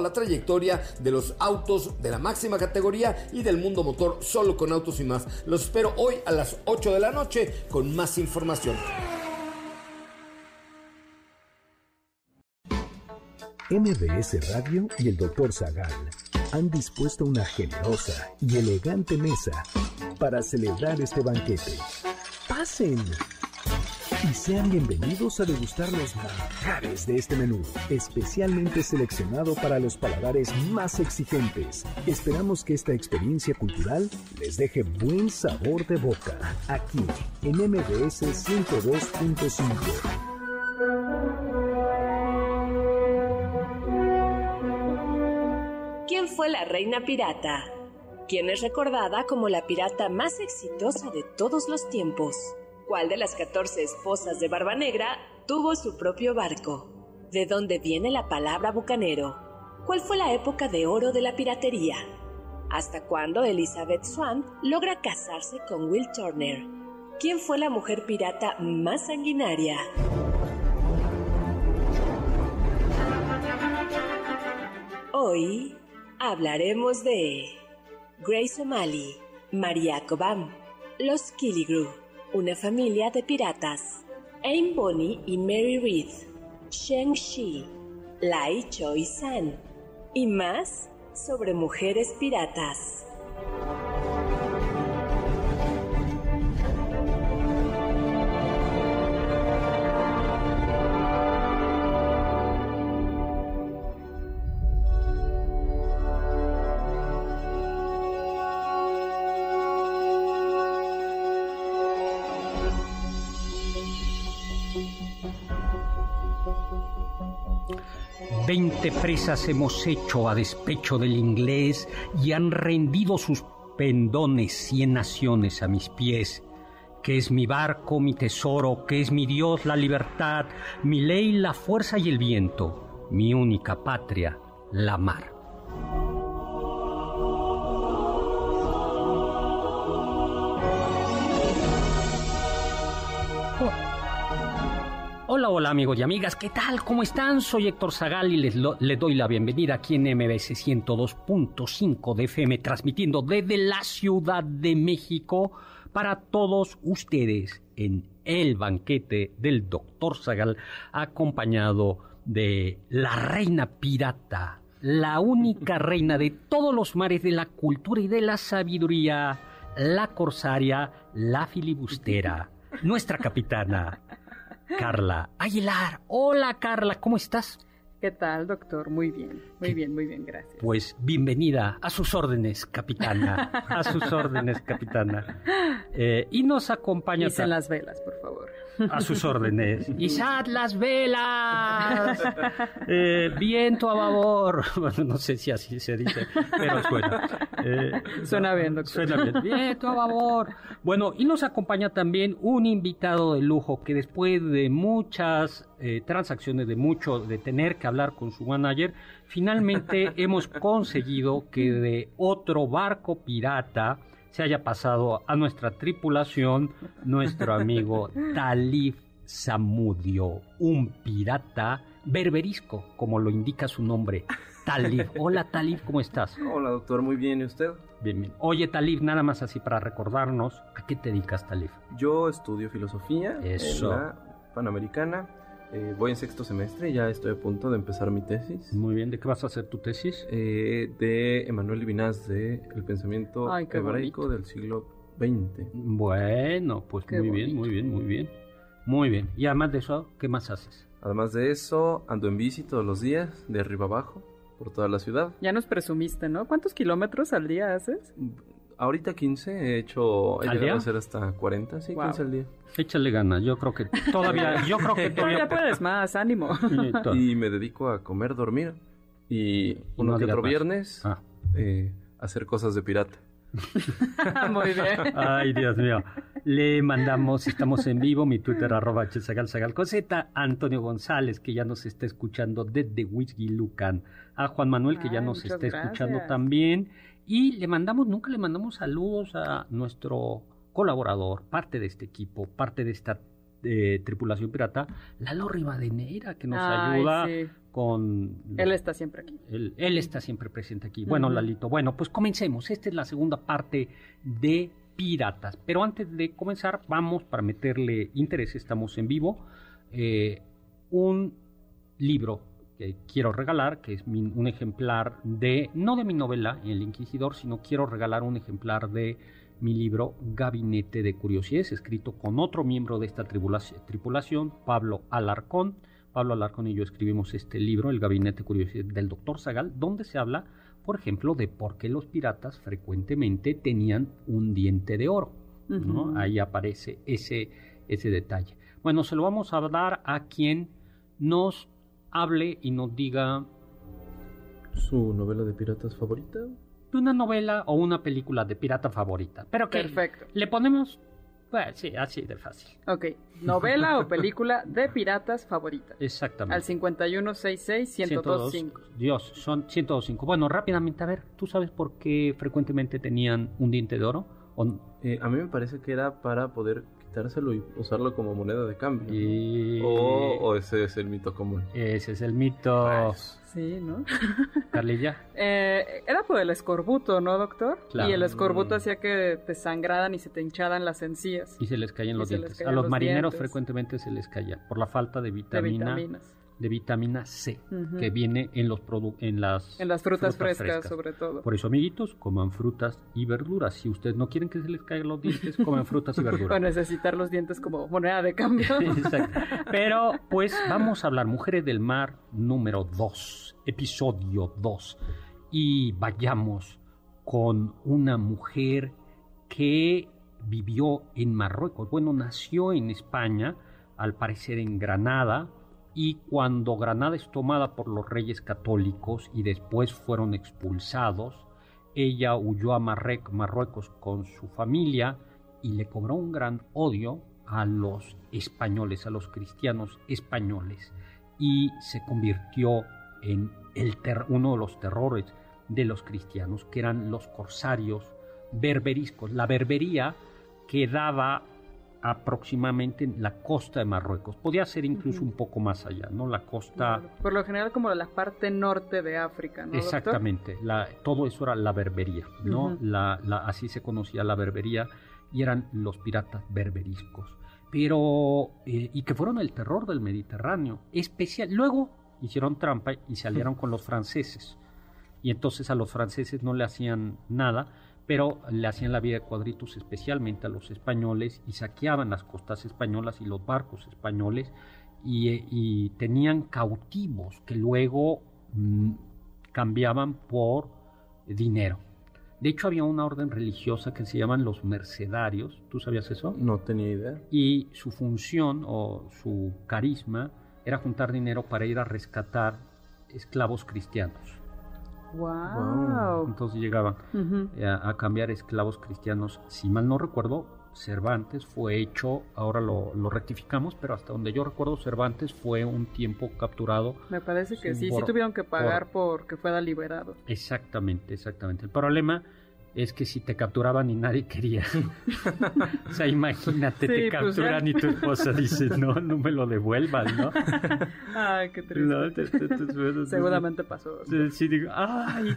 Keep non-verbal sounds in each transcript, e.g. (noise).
la trayectoria de los autos de la máxima categoría y del mundo motor solo con autos y más. Los espero hoy a las 8 de la noche con más información. MBS Radio y el Dr. Zagal han dispuesto una generosa y elegante mesa para celebrar este banquete. Pasen y sean bienvenidos a degustar los manjares de este menú, especialmente seleccionado para los paladares más exigentes. Esperamos que esta experiencia cultural les deje buen sabor de boca, aquí en MBS 102.5. ¿Quién fue la reina pirata? ¿Quién es recordada como la pirata más exitosa de todos los tiempos? ¿Cuál de las 14 esposas de Barba Negra tuvo su propio barco? ¿De dónde viene la palabra bucanero? ¿Cuál fue la época de oro de la piratería? ¿Hasta cuándo Elizabeth Swan logra casarse con Will Turner? ¿Quién fue la mujer pirata más sanguinaria? Hoy hablaremos de Grace O'Malley, Maria Cobham, los Killigrew, una familia de piratas. Aim Bonnie y Mary Reed, Sheng Shi, Lai Choi San y más sobre mujeres piratas. 20 presas hemos hecho a despecho del inglés y han rendido sus pendones cien naciones a mis pies. Que es mi barco, mi tesoro, que es mi Dios, la libertad, mi ley, la fuerza y el viento, mi única patria, la mar. Hola, hola amigos y amigas, ¿qué tal? ¿Cómo están? Soy Héctor Zagal y les, doy la bienvenida aquí en MBS 102.5 de FM, transmitiendo desde la Ciudad de México para todos ustedes en el banquete del Doctor Zagal, acompañado de la reina pirata, la única (laughs) reina de todos los mares de la cultura y de la sabiduría, la corsaria, la filibustera, (laughs) nuestra capitana. Carla Aguilar. Hola Carla, ¿cómo estás? ¿Qué tal, doctor? Muy bien, muy bien, muy bien, gracias. Pues bienvenida a sus órdenes, capitana. A sus órdenes, capitana. Eh, y nos acompaña. en las velas, por favor. A sus órdenes. (laughs) ¡Izad las velas! Eh, viento a favor. Bueno, no sé si así se dice, pero suena. Eh, suena bien, doctor. Suena bien. Viento a favor. Bueno, y nos acompaña también un invitado de lujo que después de muchas eh, transacciones, de mucho, de tener que hablar con su manager, finalmente (laughs) hemos conseguido que de otro barco pirata se haya pasado a nuestra tripulación nuestro amigo (laughs) Talif Samudio, un pirata berberisco, como lo indica su nombre. Talif. (laughs) Hola Talif, ¿cómo estás? Hola doctor, muy bien, ¿y usted? Bien, bien. Oye Talif, nada más así para recordarnos, ¿a qué te dedicas Talif? Yo estudio filosofía Eso. en la Panamericana eh, voy en sexto semestre, ya estoy a punto de empezar mi tesis. Muy bien, ¿de qué vas a hacer tu tesis? Eh, de Emanuel Levinas, de El pensamiento hebraico del siglo XX. Bueno, pues muy bien, muy bien, muy bien. Muy bien. Y además de eso, ¿qué más haces? Además de eso, ando en bici todos los días, de arriba abajo, por toda la ciudad. Ya nos presumiste, ¿no? ¿Cuántos kilómetros al día haces? Ahorita 15, he hecho, he llegado a hacer hasta 40, sí, 15 al día. Échale ganas, yo creo que todavía, (laughs) yo creo que todavía... puedes más, ánimo. y me dedico a comer, dormir. Y uno que otro viernes, ah. eh, hacer cosas de pirata. (laughs) Muy bien. Ay, Dios mío. Le mandamos, estamos en vivo, mi Twitter arroba coseta, Antonio González, que ya nos está escuchando desde Whisky Lucan, a Juan Manuel, que ya nos está escuchando también, y le mandamos, nunca le mandamos saludos a nuestro colaborador, parte de este equipo, parte de esta eh, tripulación pirata, Lalo Rivadeneira, que nos ayuda con... Él está siempre aquí. Él, está siempre presente aquí. Bueno, Lalito, bueno, pues comencemos. Esta es la segunda parte de Piratas. Pero antes de comenzar, vamos para meterle interés, estamos en vivo, eh, un libro que quiero regalar, que es un ejemplar de, no de mi novela, El Inquisidor, sino quiero regalar un ejemplar de mi libro Gabinete de Curiosidades, escrito con otro miembro de esta tripulación, Pablo Alarcón. Pablo Alarcón y yo escribimos este libro, El Gabinete de Curiosidades del Doctor Zagal, donde se habla, por ejemplo, de por qué los piratas frecuentemente tenían un diente de oro. Ahí aparece ese, ese detalle. Bueno, se lo vamos a dar a quien nos hable y nos diga... ¿Su novela de piratas favorita? Una novela o una película de pirata favorita. Pero que Perfecto. le ponemos, pues sí, así de fácil. Ok, novela o película de piratas favorita. Exactamente. Al 5166-1025. Dios, son 1025. Bueno, rápidamente, a ver, ¿tú sabes por qué frecuentemente tenían un diente de oro? Eh, a mí me parece que era para poder quitárselo y usarlo como moneda de cambio. O, ese es el mito común. Ese es el mito. Sí, ¿no? (laughs) Carlilla. Eh, era por el escorbuto, ¿no, doctor? Y el escorbuto mm. hacía que te sangraran y se te hincharan las encías. Y se les caían los dientes. A los, marineros frecuentemente se les caía por la falta de vitamina. De vitaminas de vitamina C que viene en los en las en las frutas, frescas, sobre todo. Por eso, amiguitos, coman frutas y verduras. Si ustedes no quieren que se les caigan los dientes, coman (laughs) frutas y verduras. A necesitar los dientes como moneda de cambio. (laughs) (laughs) Pero pues vamos a hablar Mujeres del Mar número 2, episodio 2 y vayamos con una mujer que vivió en Marruecos. Bueno, nació en España, al parecer en Granada, y cuando Granada es tomada por los reyes católicos y después fueron expulsados, ella huyó a Marruecos con su familia y le cobró un gran odio a los españoles, a los cristianos españoles, y se convirtió en el uno de los terrores de los cristianos, que eran los corsarios berberiscos. La berbería quedaba aproximadamente en la costa de Marruecos. Podía ser incluso un poco más allá, ¿no? La costa... Por lo general como la parte norte de África, ¿no? Exactamente. La, todo eso era la berbería, ¿no? la, así se conocía la berbería y eran los piratas berberiscos. Pero... Eh, y que fueron el terror del Mediterráneo. Especial... Luego hicieron trampa y se aliaron con los franceses. Y entonces a los franceses no le hacían nada pero le hacían la vida de cuadritos especialmente a los españoles y saqueaban las costas españolas y los barcos españoles y, tenían cautivos que luego mm, cambiaban por dinero. De hecho, había una orden religiosa que se llaman los mercedarios. ¿Tú sabías eso? No tenía idea. Y su función o su carisma era juntar dinero para ir a rescatar esclavos cristianos. Wow. Entonces llegaban eh, a, cambiar esclavos cristianos. Si mal no recuerdo, Cervantes fue hecho, ahora lo, rectificamos, pero hasta donde yo recuerdo, Cervantes fue un tiempo capturado. Me parece que sí, sí tuvieron que pagar por, porque fuera liberado. Exactamente, exactamente. El problema es que si te capturaban y nadie quería. (laughs) o sea, imagínate, te pues capturan y tu esposa dice, no, no me lo devuelvan, ¿no? ay, (laughs) qué triste. Seguramente pasó. Sí, digo, ay,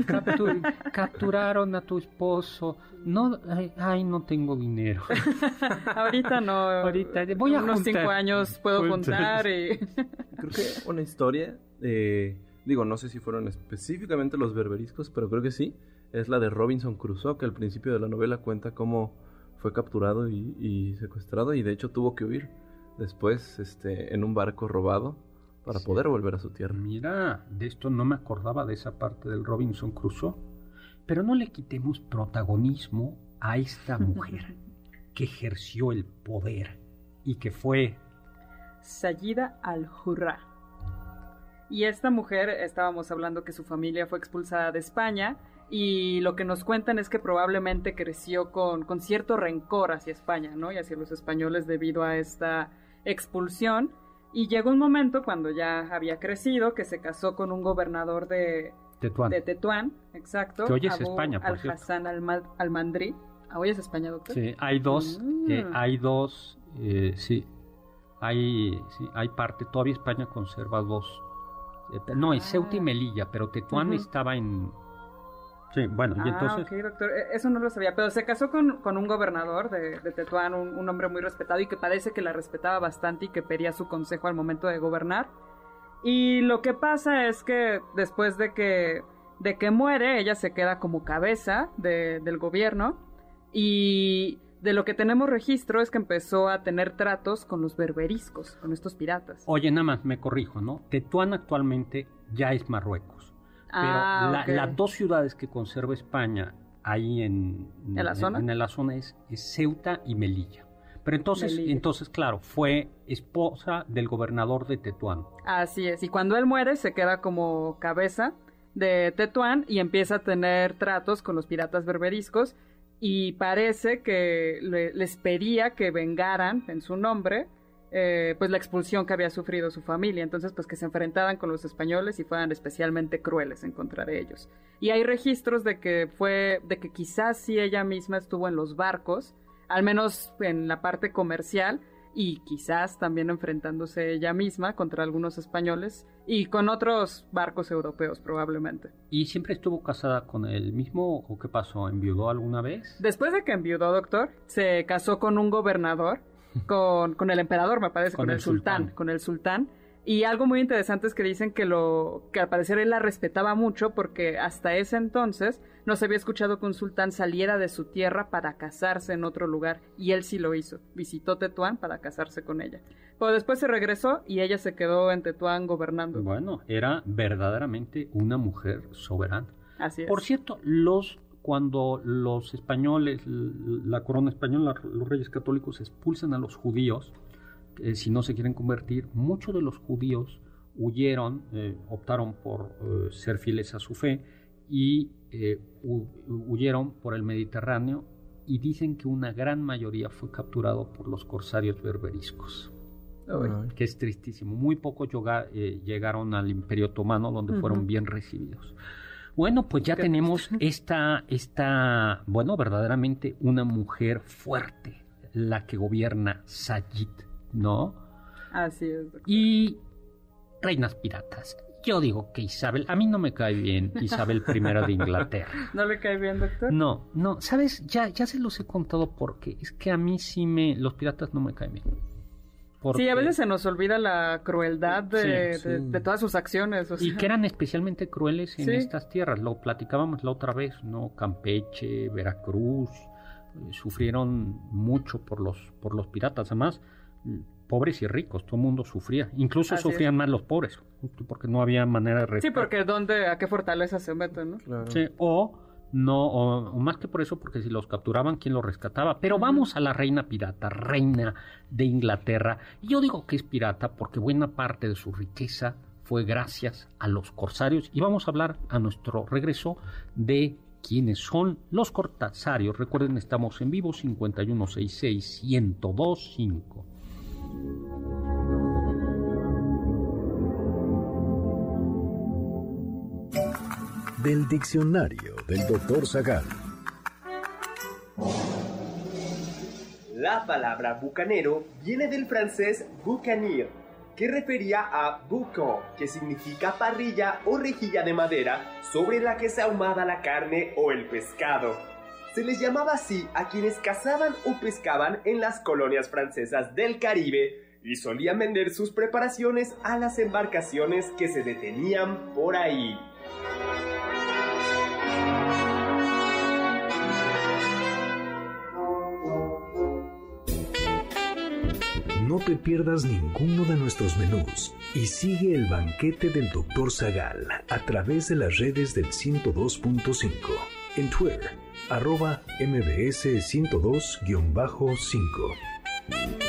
capturaron a tu esposo. No, ay, no tengo dinero. (laughs) Ahorita no. Ahorita, voy a unos cinco años puedo juntar y... Creo que una historia, eh, digo, no sé si fueron específicamente los berberiscos, pero creo que sí es la de Robinson Crusoe, que al principio de la novela cuenta cómo fue capturado y, secuestrado y de hecho tuvo que huir después este, en un barco robado para poder volver a su tierra. Mira, de esto no me acordaba de esa parte del Robinson Crusoe, pero no le quitemos protagonismo a esta (laughs) mujer que ejerció el poder y que fue Sayida al-Hurra. Y esta mujer, estábamos hablando que su familia fue expulsada de España y lo que nos cuentan es que probablemente creció con, con cierto rencor hacia España, ¿no? Y hacia los españoles debido a esta expulsión. Y llegó un momento cuando ya había crecido que se casó con un gobernador de Tetuán, de Tetuán exacto. Que hoy es España, por al Hassan al-Mandri. Ah, ¿Hoy es España, doctor? Sí, hay dos, eh, mm. hay dos, eh, sí, hay, sí, hay parte, todavía España conserva dos. Eh, no, es Ceuta y ah. Melilla, pero Tetuán estaba en, Sí, bueno, y ah, entonces... ok, doctor, e, eso no lo sabía, pero se casó con, un gobernador de, Tetuán, un, hombre muy respetado y que parece que la respetaba bastante y que pedía su consejo al momento de gobernar. Y lo que pasa es que después de que, de que muere, ella se queda como cabeza del gobierno y de lo que tenemos registro es que empezó a tener tratos con los berberiscos, con estos piratas. Oye, nada más me corrijo, ¿no? Tetuán actualmente ya es Marruecos. Ah, pero las dos ciudades que conserva España ahí en, ¿En la zona, en, la zona es, Ceuta y Melilla. Pero entonces, entonces, claro, fue esposa del gobernador de Tetuán. Así es, y cuando él muere se queda como cabeza de Tetuán y empieza a tener tratos con los piratas berberiscos. Y parece que les pedía que vengaran en su nombre eh, pues la expulsión que había sufrido su familia, entonces pues que se enfrentaran con los españoles y fueran especialmente crueles en contra de ellos. Y hay registros de que fue, de que quizás sí ella misma estuvo en los barcos, al menos en la parte comercial, y quizás también enfrentándose ella misma contra algunos españoles y con otros barcos europeos probablemente. ¿Y siempre estuvo casada con el mismo o qué pasó? ¿Enviudó alguna vez? Después de que enviudó, doctor, se casó con un gobernador con, con el emperador, me parece, con, el, sultán, con el sultán. Y algo muy interesante es que dicen que lo que al parecer él la respetaba mucho porque hasta ese entonces no se había escuchado que un sultán saliera de su tierra para casarse en otro lugar y él sí lo hizo. Visitó Tetuán para casarse con ella. Pero después se regresó y ella se quedó en Tetuán gobernando. Bueno, era verdaderamente una mujer soberana. Así es. Por cierto, los cuando los españoles, la corona española, los reyes católicos expulsan a los judíos, eh, si no se quieren convertir, muchos de los judíos huyeron, eh, optaron por eh, ser fieles a su fe y huyeron por el Mediterráneo y dicen que una gran mayoría fue capturado por los corsarios berberiscos. que es tristísimo. Muy pocos llegaron al Imperio Otomano donde fueron bien recibidos. Bueno, pues ya tenemos (laughs) esta, esta, bueno, verdaderamente una mujer fuerte, la que gobierna Sayid, ¿no? Así es. Y reinas piratas. Yo digo que Isabel, a mí no me cae bien Isabel I de Inglaterra. (laughs) ¿No le cae bien, doctor? No, no, sabes, ya, ya se los he contado porque es que a mí sí me, los piratas no me caen bien. Sí, a veces se nos olvida la crueldad de, todas sus acciones. Y que eran especialmente crueles en estas tierras. Lo platicábamos la otra vez, ¿no? Campeche, Veracruz, eh, sufrieron mucho por los, por los piratas. Además, pobres y ricos, todo el mundo sufría. Incluso sufrían más los pobres, porque no había manera de... Sí, porque ¿dónde, a qué fortaleza se meten, ¿no? Sí, o no, o, más que por eso, porque si los capturaban, ¿quién los rescataba? Pero vamos a la reina pirata, reina de Inglaterra. Y yo digo que es pirata porque buena parte de su riqueza fue gracias a los corsarios. Y vamos a hablar a nuestro regreso de quiénes son los corsarios. Recuerden, estamos en vivo 5166 del diccionario del doctor Zagal. La palabra bucanero viene del francés boucanir, que refería a boucan, que significa parrilla o rejilla de madera sobre la que se ahumaba la carne o el pescado. Se les llamaba así a quienes cazaban o pescaban en las colonias francesas del Caribe y solían vender sus preparaciones a las embarcaciones que se detenían por ahí. No te pierdas ninguno de nuestros menús y sigue el banquete del Dr. Zagal a través de las redes del 102.5 en Twitter, arroba mbs102-5.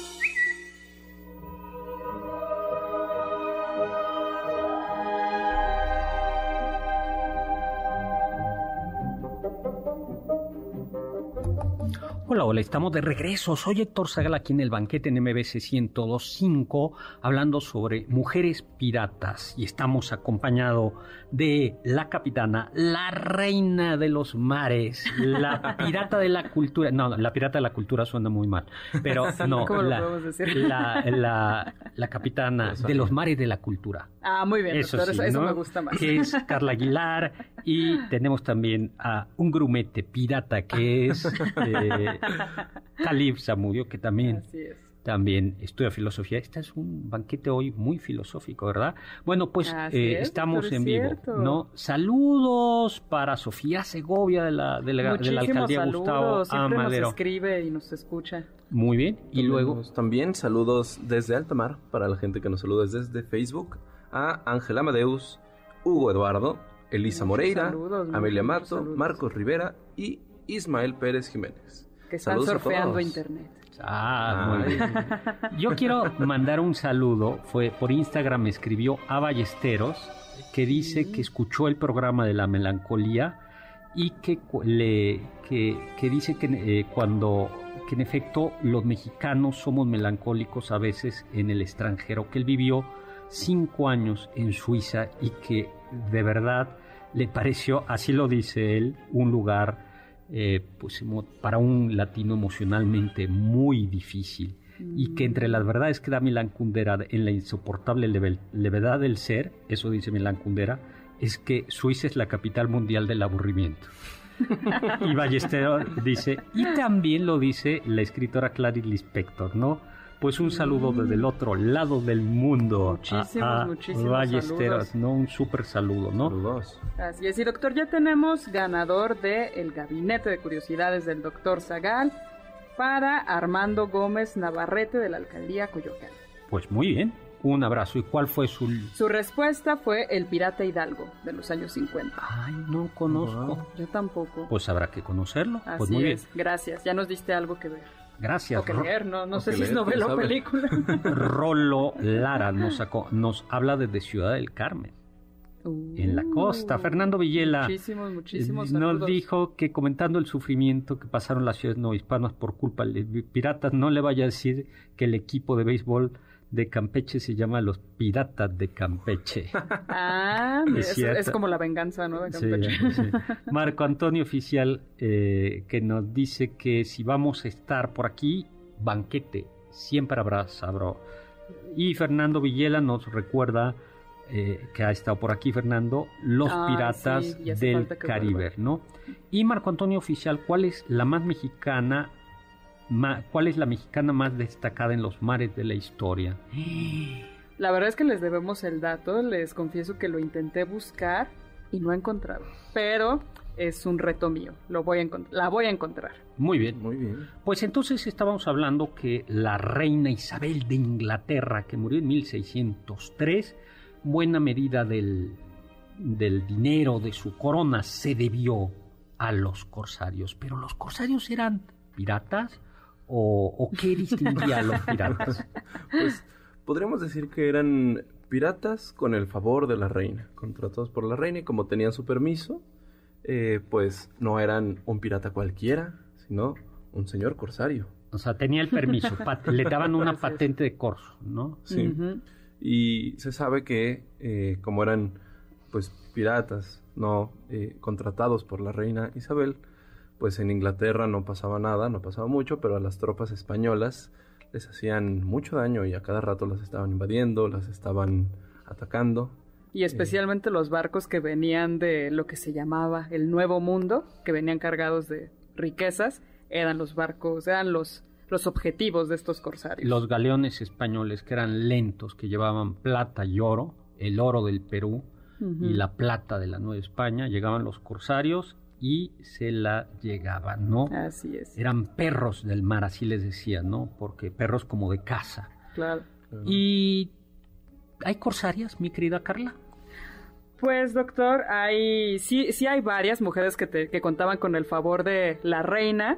Hola, hola, estamos de regreso. Soy Héctor Zagal aquí en el banquete en MBC 1025 hablando sobre mujeres piratas y estamos acompañado de la capitana, la reina de los mares, la (laughs) pirata de la cultura. No, la pirata de la cultura suena muy mal, pero (laughs) no, ¿Cómo lo la, podemos decir? la, la- la capitana de los mares de la cultura. Ah, muy bien, Eso doctor, sí, eso, eso ¿no? me gusta más. Que es Carla Aguilar y tenemos también a un grumete pirata que es (laughs) eh, (laughs) Calib Zamudio, que también, Así es. también estudia filosofía. Este es un banquete hoy muy filosófico, ¿verdad? Bueno, pues eh, es, estamos en vivo, cierto. ¿no? Saludos para Sofía Segovia de la, de la, de la Muchísimos alcaldía saludos, Gustavo siempre Amadero. nos escribe y nos escucha. Muy bien, y luego También saludos desde Altamar, para la gente que nos saluda desde Facebook, a Ángel Amadeus, Hugo Eduardo, Elisa Muchos Moreira, saludos, Amelia Mato, saludos. Marcos Rivera y Ismael Pérez Jiménez. Que están Saludos surfeando internet. Ah, muy Ay. bien. Yo quiero (laughs) mandar un saludo. Fue por Instagram me escribió a Ballesteros que dice que escuchó el programa de la melancolía y que le que, que dice que eh, cuando que en efecto los mexicanos somos melancólicos a veces en el extranjero que él vivió cinco años en Suiza y que de verdad le pareció así lo dice él un lugar eh, pues, para un latino emocionalmente muy difícil y que entre las verdades que da Milán Kundera en la insoportable leve- levedad del ser, eso dice Milán Kundera, es que Suiza es la capital mundial del aburrimiento. y Ballesteros dice, y también lo dice la escritora Clarice Lispector, ¿no? Pues un saludo desde el otro lado del mundo. Muchísimos, a- a muchísimos Ballesteros, saludos. ¿no? Un súper saludo, ¿no? Saludos. Así es, y doctor, ya tenemos ganador del Gabinete de Curiosidades del doctor Zagal para Armando Gómez Navarrete de la Alcaldía Coyoacán. Pues muy bien, un abrazo. ¿Y cuál fue su...? Su respuesta fue El Pirata Hidalgo de los años 50. Ay, no conozco. Wow. Yo tampoco. Pues habrá que conocerlo. Así pues muy es, gracias. Ya nos diste algo que ver. Gracias. O que Ro- leer, no, no O sé si es novela o película. (laughs) Rolo Lara nos, sacó, nos habla desde Ciudad del Carmen, en la costa. Uh, Fernando Villela Muchísimos, muchísimos eh, nos dijo que comentando el sufrimiento que pasaron las ciudades novohispanas por culpa de piratas, no le vaya a decir que el equipo de béisbol de Campeche se llama los Piratas de Campeche. (laughs) Ah, Es es, cierto. es como la venganza, ¿no? De Campeche. sí. (laughs) Marco Antonio Oficial eh, que nos dice que si vamos a estar por aquí, banquete, siempre habrá sabro. Y Fernando Villela nos recuerda eh, que ha estado por aquí, Fernando, los piratas sí, del Caribe, vuelva. ¿no? Y Marco Antonio Oficial, ¿cuál es la más mexicana? Ma- ¿Cuál es la mexicana más destacada en los mares de la historia? La verdad es que les debemos el dato, les confieso que lo intenté buscar y no he encontrado. Pero es un reto mío, lo voy a la voy a encontrar. Muy bien. Muy bien. Pues entonces estábamos hablando que la reina Isabel de Inglaterra, que murió en 1603, buena medida del, del dinero de su corona se debió a los corsarios. Pero los corsarios eran piratas o, o qué distinguía a los piratas? (laughs) Pues podríamos decir que eran piratas con el favor de la reina, contratados por la reina y como tenían su permiso, eh, pues no eran un pirata cualquiera, sino un señor corsario. O sea, tenía el permiso, le daban una patente de corso, ¿no? Sí. Y se sabe que eh, como eran pues piratas, no eh, contratados por la reina Isabel, pues en Inglaterra no pasaba nada, no pasaba mucho, pero a las tropas españolas les hacían mucho daño y a cada rato las estaban invadiendo, las estaban atacando. Y especialmente los barcos que venían de lo que se llamaba el Nuevo Mundo, que venían cargados de riquezas, eran los barcos, eran los, los objetivos de estos corsarios. Los galeones españoles que eran lentos, que llevaban plata y oro, el oro del Perú y la plata de la Nueva España, llegaban los corsarios y se la llegaban, ¿no? Así es. Eran perros del mar, así les decían, ¿no? Porque perros como de casa. Claro. ¿Y hay corsarias, mi querida Carla? Pues doctor, hay sí, sí hay varias mujeres que, te, que contaban con el favor de la reina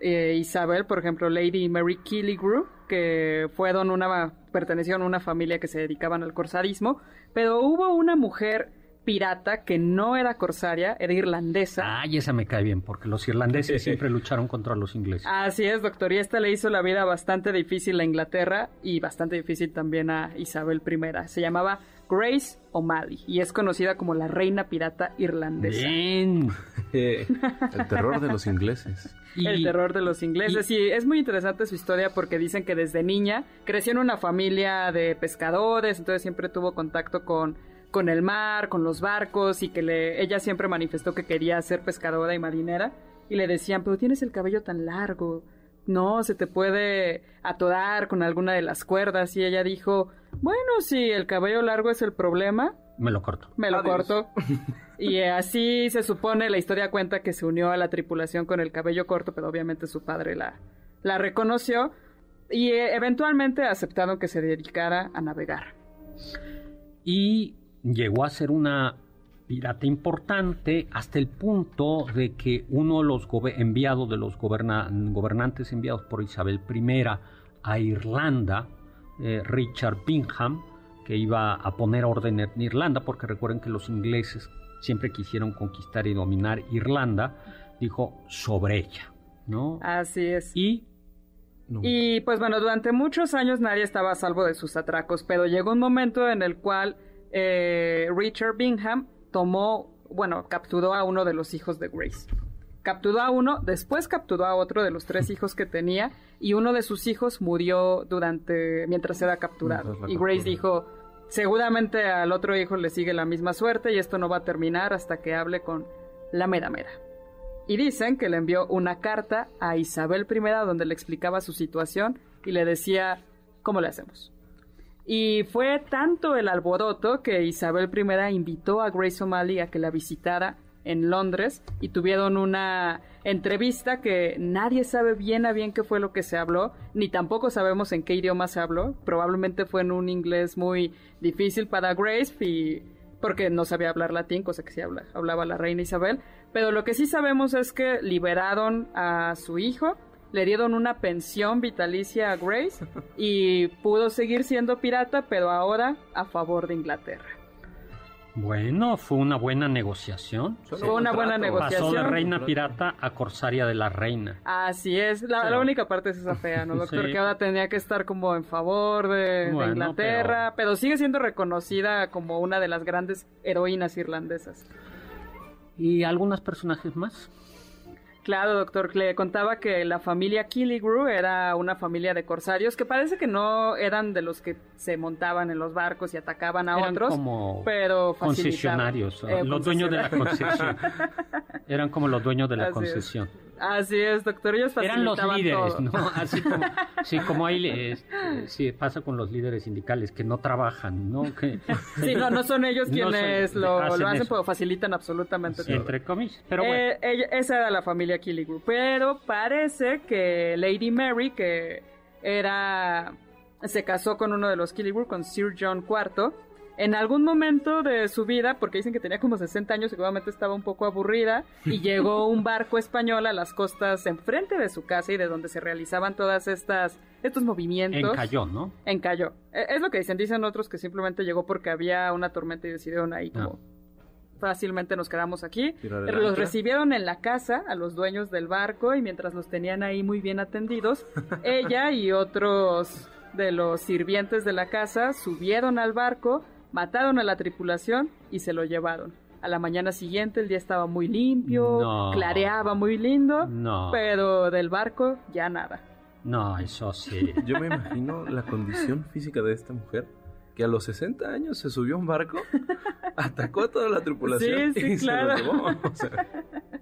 eh, Isabel, por ejemplo, Lady Mary Killigrew, que fueron una pertenecieron a una familia que se dedicaban al corsarismo, pero hubo una mujer pirata que no era corsaria, era irlandesa. Ay, esa me cae bien, porque los irlandeses siempre lucharon contra los ingleses. Así es, doctor, y esta le hizo la vida bastante difícil a Inglaterra y bastante difícil también a Isabel I. Se llamaba Grace O'Malley y es conocida como la reina pirata irlandesa. Bien. (laughs) el terror de los ingleses. el terror de los ingleses. Y, es muy interesante su historia porque dicen que desde niña creció en una familia de pescadores, entonces siempre tuvo contacto con, con el mar, con los barcos y que le, ella siempre manifestó que quería ser pescadora y marinera. Y le decían, pero tienes el cabello tan largo, no, se te puede atorar con alguna de las cuerdas. Y ella dijo, bueno, si el cabello largo es el problema. Me lo corto. Me lo corto. Y así se supone, la historia cuenta que se unió a la tripulación con el cabello corto, pero obviamente su padre la, la reconoció y eh, eventualmente aceptaron que se dedicara a navegar. Y llegó a ser una pirata importante hasta el punto de que uno de los enviados de los gobernantes enviados por Isabel I a Irlanda, eh, Richard Bingham, que iba a poner orden en Irlanda, porque recuerden que los ingleses siempre quisieron conquistar y dominar Irlanda, dijo sobre ella, ¿no? Así es. Y Y pues bueno, durante muchos años nadie estaba a salvo de sus atracos, pero llegó un momento en el cual eh, Richard Bingham tomó, bueno, capturó a uno de los hijos de Grace. Capturó a uno, después capturó a otro de los tres hijos que tenía y uno de sus hijos murió durante mientras era capturado. Y Grace dijo, seguramente al otro hijo le sigue la misma suerte y esto no va a terminar hasta que hable con la mera mera. Y dicen que le envió una carta a Isabel I donde le explicaba su situación y le decía, ¿cómo le hacemos? Y fue tanto el alboroto que Isabel I invitó a Grace O'Malley a que la visitara en Londres y tuvieron una entrevista que nadie sabe bien a bien qué fue lo que se habló, ni tampoco sabemos en qué idioma se habló. Probablemente fue en un inglés muy difícil para Grace y porque no sabía hablar latín, cosa que sí hablaba la reina Isabel. Pero lo que sí sabemos es que liberaron a su hijo, le dieron una pensión vitalicia a Grace y pudo seguir siendo pirata, pero ahora a favor de Inglaterra. Bueno, fue una buena negociación. Fue una buena negociación. Pasó de reina pirata a corsaria de la reina. Así es. La, única parte es esa fea, ¿no, (laughs) doctor? Que ahora tenía que estar como en favor de, Inglaterra, pero... sigue siendo reconocida como una de las grandes heroínas irlandesas. ¿Y algunos personajes más? Claro, doctor. Le contaba que la familia Killigrew era una familia de corsarios que parece que no eran de los que se montaban en los barcos y atacaban a otros, como pero concesionarios, eh, los dueños de la concesión. eran como los dueños de la (laughs) concesión. Así es, doctor. Ellos Eran los líderes, ¿no? (laughs) Así como, sí, como ahí este, sí, pasa con los líderes sindicales que no trabajan, ¿no? Que, (laughs) sí, no, no son ellos (laughs) quienes lo, hacen, pero facilitan absolutamente todo. Entre comillas, pero bueno. Eh, esa era la familia Killigrew. Pero parece que Lady Mary, que era... se casó con uno de los Killigrew, con Sir John IV, en algún momento de su vida, porque dicen que tenía como 60 años, seguramente estaba un poco aburrida, y (laughs) llegó un barco español a las costas enfrente de su casa y de donde se realizaban todas estas estos movimientos. Encalló, ¿no? Encalló. E, es lo que dicen, dicen otros que simplemente llegó porque había una tormenta y decidieron ahí como ah. fácilmente nos quedamos aquí. Los recibieron en la casa a los dueños del barco y mientras los tenían ahí muy bien atendidos, (laughs) ella y otros de los sirvientes de la casa subieron al barco, Mataron a la tripulación y se lo llevaron. A la mañana siguiente el día estaba muy limpio, clareaba muy lindo, pero del barco ya nada. No, eso sí. (laughs) Yo me imagino la condición física de esta mujer que a los 60 años se subió a un barco, (laughs) atacó a toda la tripulación sí, sí, y claro. se lo llevó.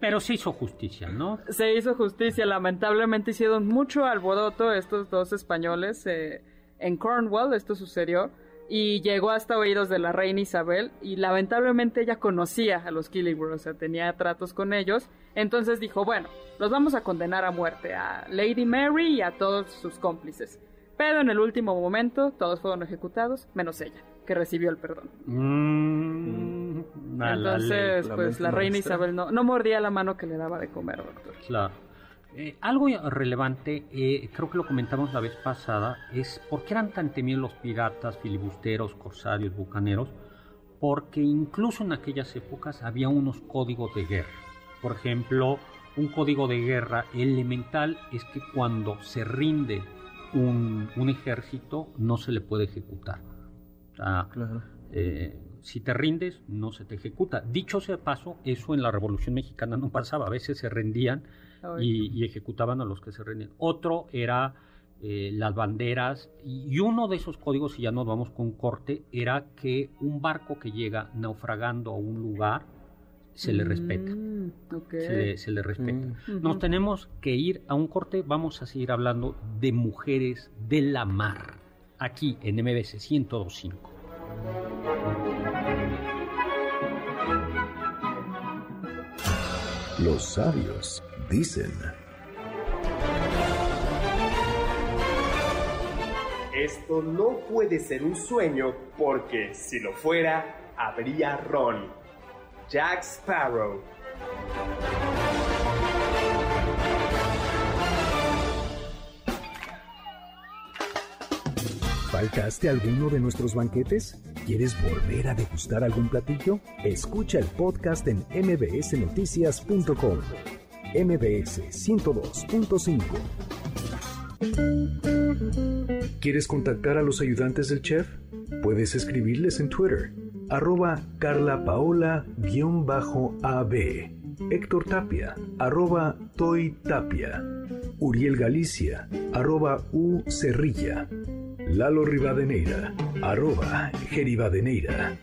Pero se hizo justicia, ¿no? Se hizo justicia. Lamentablemente hicieron mucho alboroto estos dos españoles. Eh, en Cornwall esto sucedió y llegó hasta oídos de la reina Isabel y lamentablemente ella conocía a los Killigrew, o sea, tenía tratos con ellos, entonces dijo, bueno, los vamos a condenar a muerte a Lady Mary y a todos sus cómplices. Pero en el último momento todos fueron ejecutados, menos ella, que recibió el perdón. Mm, entonces, pues la reina Isabel no, no mordía la mano que le daba de comer, doctor. Claro. Eh, algo relevante, eh, creo que lo comentamos la vez pasada, es por qué eran tan temidos los piratas, filibusteros, corsarios, bucaneros, porque incluso en aquellas épocas había unos códigos de guerra. Por ejemplo, un código de guerra elemental es que cuando se rinde un, ejército no se le puede ejecutar. Eh, si te rindes, no se te ejecuta. Dicho sea paso, eso en la Revolución Mexicana no pasaba. A veces se rendían y, ejecutaban a los que se rendían. Otro era eh, las banderas y uno de esos códigos, y ya nos vamos con corte, era que un barco que llega naufragando a un lugar se le respeta. Mm, se, le, respeta. Mm. Nos tenemos que ir a un corte. Vamos a seguir hablando de mujeres de la mar. Aquí en MBC 1025. Los sabios dicen. Esto no puede ser un sueño porque si lo fuera, habría ron. Jack Sparrow. ¿Faltaste alguno de nuestros banquetes? ¿Quieres volver a degustar algún platillo? Escucha el podcast en mbsnoticias.com. MBS 102.5. ¿Quieres contactar a los ayudantes del chef? Puedes escribirles en Twitter, arroba carlapaola-ab, Héctor Tapia, arroba Toy Tapia, Uriel Galicia, arroba U Cerrilla, Lalo Rivadeneira, arroba Geribadeneira.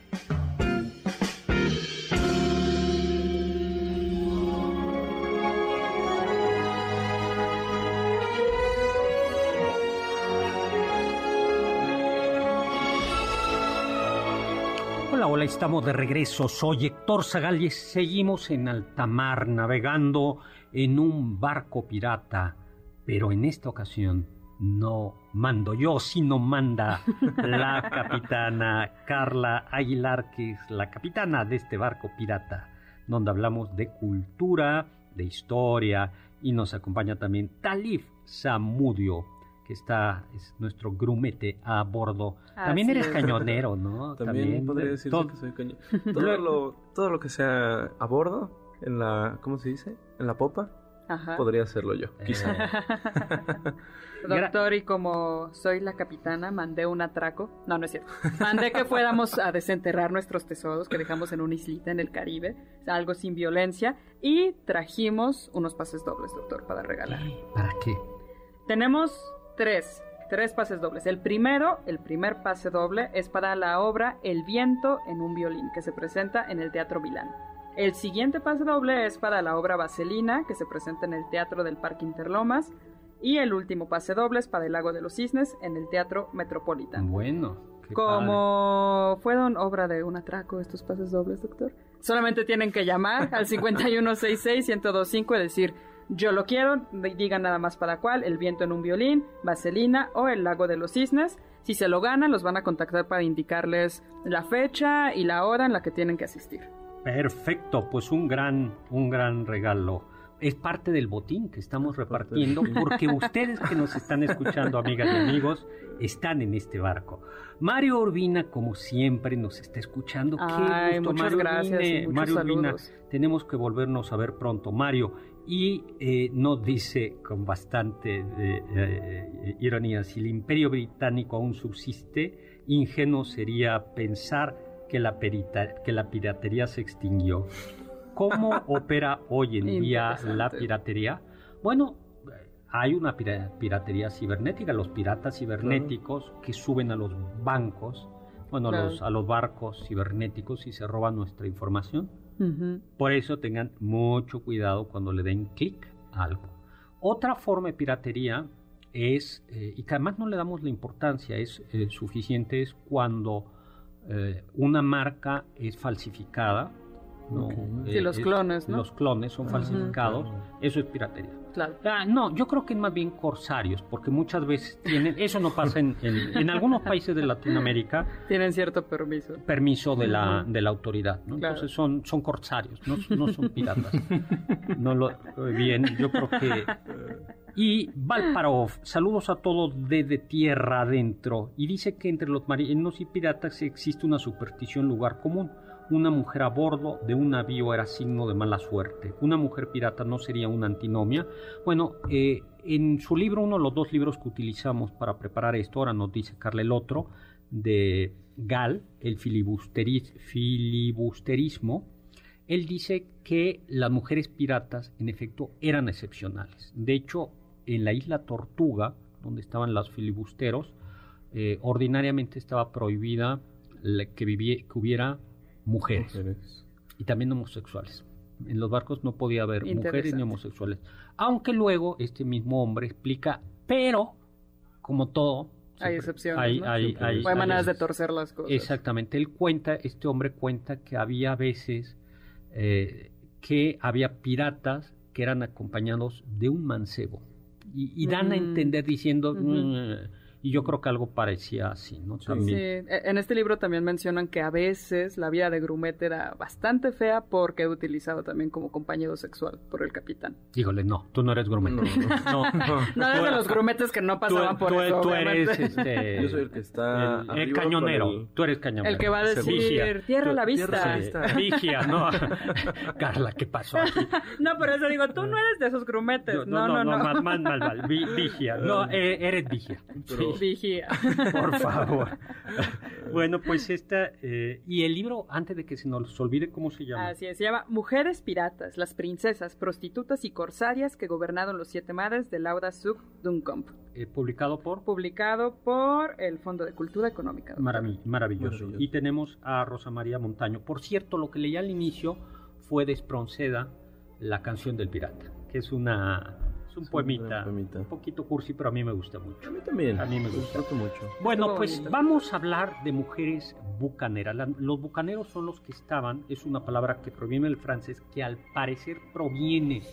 Hola, estamos de regreso. Soy Héctor Zagal y seguimos en alta mar navegando en un barco pirata. Pero en esta ocasión no mando yo, sino manda la (laughs) capitana Carla Aguilar, que es la capitana de este barco pirata, donde hablamos de cultura, de historia y nos acompaña también Talif Samudio que está, es nuestro grumete a bordo. También eres cañonero, (laughs) ¿no? También, podría decir que soy cañonero. Todo lo, todo lo que sea a bordo, en la, ¿cómo se dice? En la popa, podría hacerlo yo, eh. quizá. (laughs) Doctor, y como soy la capitana, mandé un atraco. No, no es cierto. Mandé que fuéramos a desenterrar nuestros tesoros que dejamos en una islita en el Caribe, algo sin violencia, y trajimos unos pases dobles, doctor, para regalar. ¿Para qué? Tenemos tres, tres pases dobles. El primero, el primer pase doble, es para la obra El viento en un violín, que se presenta en el Teatro Milán. El siguiente pase doble es para la obra Vaselina, que se presenta en el Teatro del Parque Interlomas. Y el último pase doble es para el Lago de los Cisnes en el Teatro Metropolitan. Bueno. Como fueron obra de un atraco estos pases dobles, doctor. Solamente tienen que llamar al (laughs) 5166-1025 y decir, yo lo quiero, digan nada más para cuál, El viento en un violín, Vaselina o El lago de los cisnes. Si se lo ganan, los van a contactar para indicarles la fecha y la hora en la que tienen que asistir. Perfecto, pues un gran, un gran regalo es parte del botín que estamos repartiendo porque ustedes que nos están escuchando, amigas y amigos, están en este barco. Mario Urbina, como siempre, nos está escuchando. Qué gusto, muchas gracias. Mario Urbina, tenemos que volvernos a ver pronto. Mario, y eh, nos dice con bastante eh, eh, ironía, si el imperio británico aún subsiste, ingenuo sería pensar que la, que la piratería se extinguió. ¿Cómo (laughs) opera hoy en día la piratería? Bueno, hay una piratería cibernética, los piratas cibernéticos que suben a los bancos, bueno, a los barcos cibernéticos y se roban nuestra información por eso tengan mucho cuidado cuando le den clic a algo. Otra forma de piratería es, eh, y que además no le damos la importancia, es eh, suficiente, es cuando eh, una marca es falsificada. ¿no? Sí, los es- clones, ¿no? Los clones son falsificados, eso es piratería. Claro. Ah, no, yo creo que es más bien corsarios, porque muchas veces tienen, eso no pasa en, en- en algunos (laughs) países de Latinoamérica, Tienen cierto permiso. permiso de la, de la autoridad, ¿no? Claro. Entonces son, son corsarios, no, no son (laughs) piratas. No lo bien, yo creo que y Valparov, saludos a todos desde tierra adentro. Y dice que entre los marinos y piratas existe una superstición lugar común. Una mujer a bordo de un navío era signo de mala suerte. Una mujer pirata no sería una antinomia. Bueno, eh, en su libro, uno de los dos libros que utilizamos para preparar esto, ahora nos dice Carla el otro, de Gal, el filibusteris- filibusterismo, él dice que las mujeres piratas, en efecto, eran excepcionales. De hecho, en la isla Tortuga, donde estaban los filibusteros, eh, ordinariamente estaba prohibida que, que hubiera mujeres Mujeres. y también homosexuales. En los barcos no podía haber mujeres ni homosexuales. Aunque luego este mismo hombre explica, pero como todo, Hay excepciones, hay- ¿no? hay- Siempre hay- O hay hay maneras de torcer las cosas. Exactamente, él cuenta, este hombre cuenta que había veces eh, que había piratas que eran acompañados de un mancebo. Y, y dan a Mm. entender diciendo. "Mm", y yo creo que algo parecía así, ¿no? Sí, También. e- en este libro también mencionan que a veces la vida de Grumet era bastante fea porque era utilizado también como compañero sexual por el capitán. Híjole, no, tú no eres grumete. No, (laughs) no. no, No eres de los grumetes que no pasaban tú, por tú- eso. tú eres este, (laughs) Yo soy el que está el- el cañonero. el- Tú eres cañonero. El que va a decir, vigia. tierra a la vista. tierra Sí, vista. vigia, no. (laughs) Carla, ¿qué pasó aquí? No, pero eso digo, tú no eres de esos grumetes. No, no, no. Más, más, más, mal. Vi- vigia. No, eh, eres vigia. Pero- Sí. Vigía. Por (laughs) favor. bueno, pues esta. eh, y el libro, antes de que se nos olvide cómo se llama. Así es, se llama Mujeres Piratas, las princesas, prostitutas y corsarias que gobernaron los siete mares de Laura Suk Duncombe. eh, publicado por. Publicado por el Fondo de Cultura Económica. Maravilloso. Y tenemos a Rosa María Montaño. Por cierto, lo que leí al inicio fue de Espronceda, La canción del pirata, que es una. Es un Es un poemita, poemita. un poquito cursi, pero a mí me gusta A mucho. mí también. A mí me gusta. mucho. Bueno, pues bonito. vamos a hablar de mujeres bucaneras. La- los bucaneros son los que estaban, es una palabra que proviene del francés, que al parecer proviene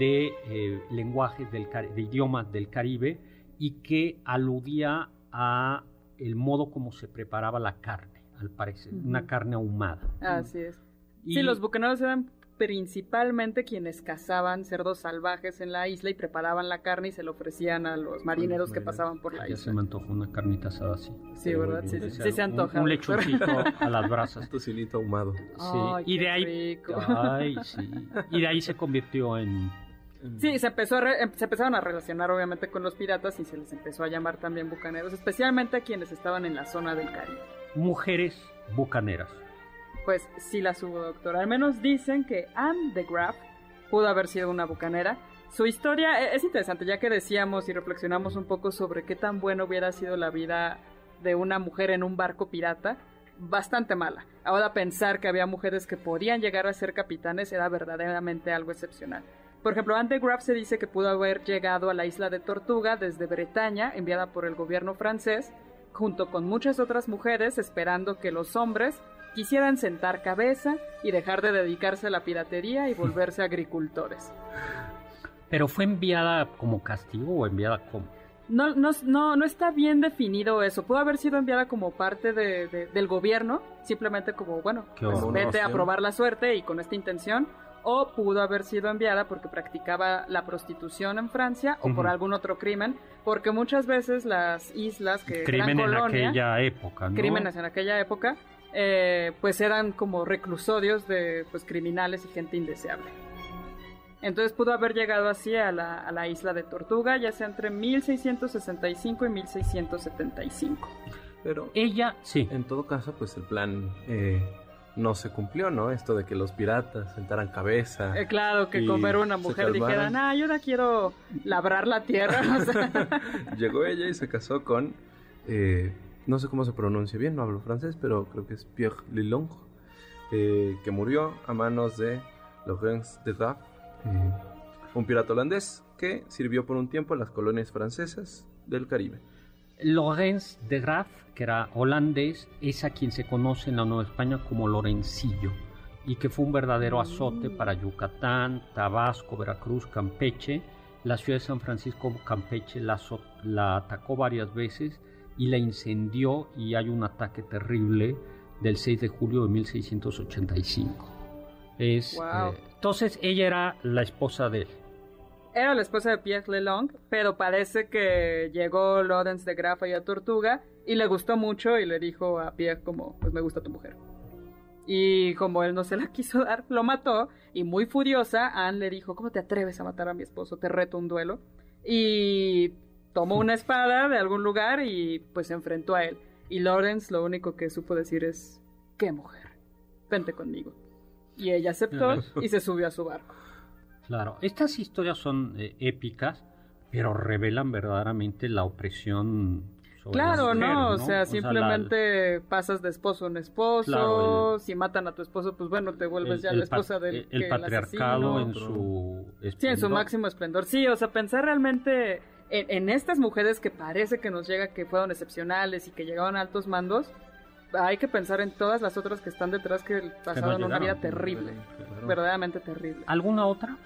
de eh, lenguajes del de idiomas del Caribe y que aludía a el modo como se preparaba la carne, al parecer, una carne ahumada. Así es. Y- Sí, los bucaneros eran principalmente quienes cazaban cerdos salvajes en la isla y preparaban la carne y se lo ofrecían a los marineros que pasaban por la Ya se isla. me antojó una carnita asada así. Sí, ¿verdad? Sí, sí, sí se Un- antoja. Un, lechoncito a las brasas. Un tocinito ahumado. Sí, Ay, y de ahí, rico. ay, sí. y de ahí se convirtió en Sí, se, empezó a re- em- se empezaron a relacionar obviamente con los piratas y se les empezó a llamar también bucaneros, especialmente a quienes estaban en la zona del Caribe. mujeres bucaneras. Pues sí las hubo, doctor. Al menos dicen que Anne de Graff pudo haber sido una bucanera. Su historia e- es interesante, ya que decíamos y reflexionamos un poco sobre qué tan buena hubiera sido la vida de una mujer en un barco pirata. Bastante mala. Ahora pensar que había mujeres que podían llegar a ser capitanes era verdaderamente algo excepcional. Por ejemplo, Anne de Graff se dice que pudo haber llegado a la isla de Tortuga desde Bretaña, enviada por el gobierno francés, junto con muchas otras mujeres, esperando que los hombres quisieran sentar cabeza y dejar de dedicarse a la piratería y volverse agricultores. Pero fue enviada como castigo o enviada como. No, no, no, no está bien definido eso. Pudo haber sido enviada como parte de- de- del gobierno, simplemente como, bueno, pues vete a probar la suerte y con esta intención. O pudo haber sido enviada porque practicaba la prostitución en Francia o por Ujú. algún otro crimen, porque muchas veces las islas que crimen eran en aquella época, ¿no? crímenes en aquella época, eh, pues eran como reclusorios de pues criminales y gente indeseable. Entonces pudo haber llegado así a la, a la isla de Tortuga, ya sea entre 1665 y 1675. Pero Ella, sí. en todo caso, pues el plan eh, no se cumplió, ¿no? Esto de que los piratas sentaran cabeza. Eh, claro, que era una mujer dijera, ah, yo no quiero labrar la tierra. o sea, (laughs) Llegó ella y se casó con. eh, no sé cómo se pronuncia bien, no hablo francés, pero creo que es Pierre Lilong, eh, que murió a manos de Laurence de Graff. eh, un pirata holandés que sirvió por un tiempo en las colonias francesas del Caribe. Lorenz de Graaf, que era holandés, es a quien se conoce en la Nueva España como Lorencillo y que fue un verdadero azote para Yucatán, Tabasco, Veracruz, Campeche. La ciudad de San Francisco Campeche la, la atacó varias veces y la incendió y hay un ataque terrible del 6 de julio de 1685. Es, Wow. eh, entonces ella era la esposa de él. Era la esposa de Pierre Lelong, pero parece que llegó Lorenz de Grafa y a Tortuga y le gustó mucho y le dijo a Pierre como, pues me gusta tu mujer. Y como él no se la (laughs) quiso dar, lo mató y muy furiosa, Anne le dijo, ¿cómo te atreves a matar a mi esposo? Te reto un duelo. Y tomó una espada de algún lugar y pues se enfrentó a él. Y Lorenz lo único que supo decir es, ¿qué mujer? Vente conmigo. Y ella aceptó y se subió a su barco. Claro, estas historias son eh, épicas, pero revelan verdaderamente la opresión. Claro, mujer, no, o ¿no? sea, la- simplemente pasas de esposo en esposo, Claro, el- si matan a tu esposo, pues bueno, te vuelves el- ya el la esposa del el que patriarcado en su Sí, en su máximo esplendor. Sí, o sea, pensar realmente en, en estas mujeres que parece que nos llega que fueron excepcionales y que llegaron a altos mandos, hay que pensar en todas las otras que están detrás que pasaron una vida terrible, Claro. verdaderamente terrible. ¿Alguna otra?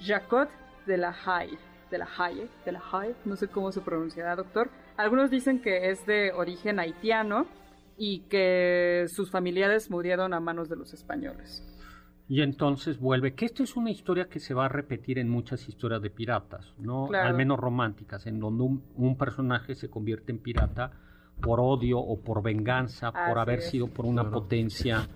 Jacot de la Haye, de la Haye, de la Haye, no sé cómo se pronunciará, doctor. Algunos dicen que es de origen haitiano y que sus familiares murieron a manos de los españoles. Y entonces vuelve, que esta es una historia que se va a repetir en muchas historias de piratas, ¿no? Claro. Al menos románticas, en donde un, un personaje se convierte en pirata por odio o por venganza, por haber es. sido por una Claro. potencia,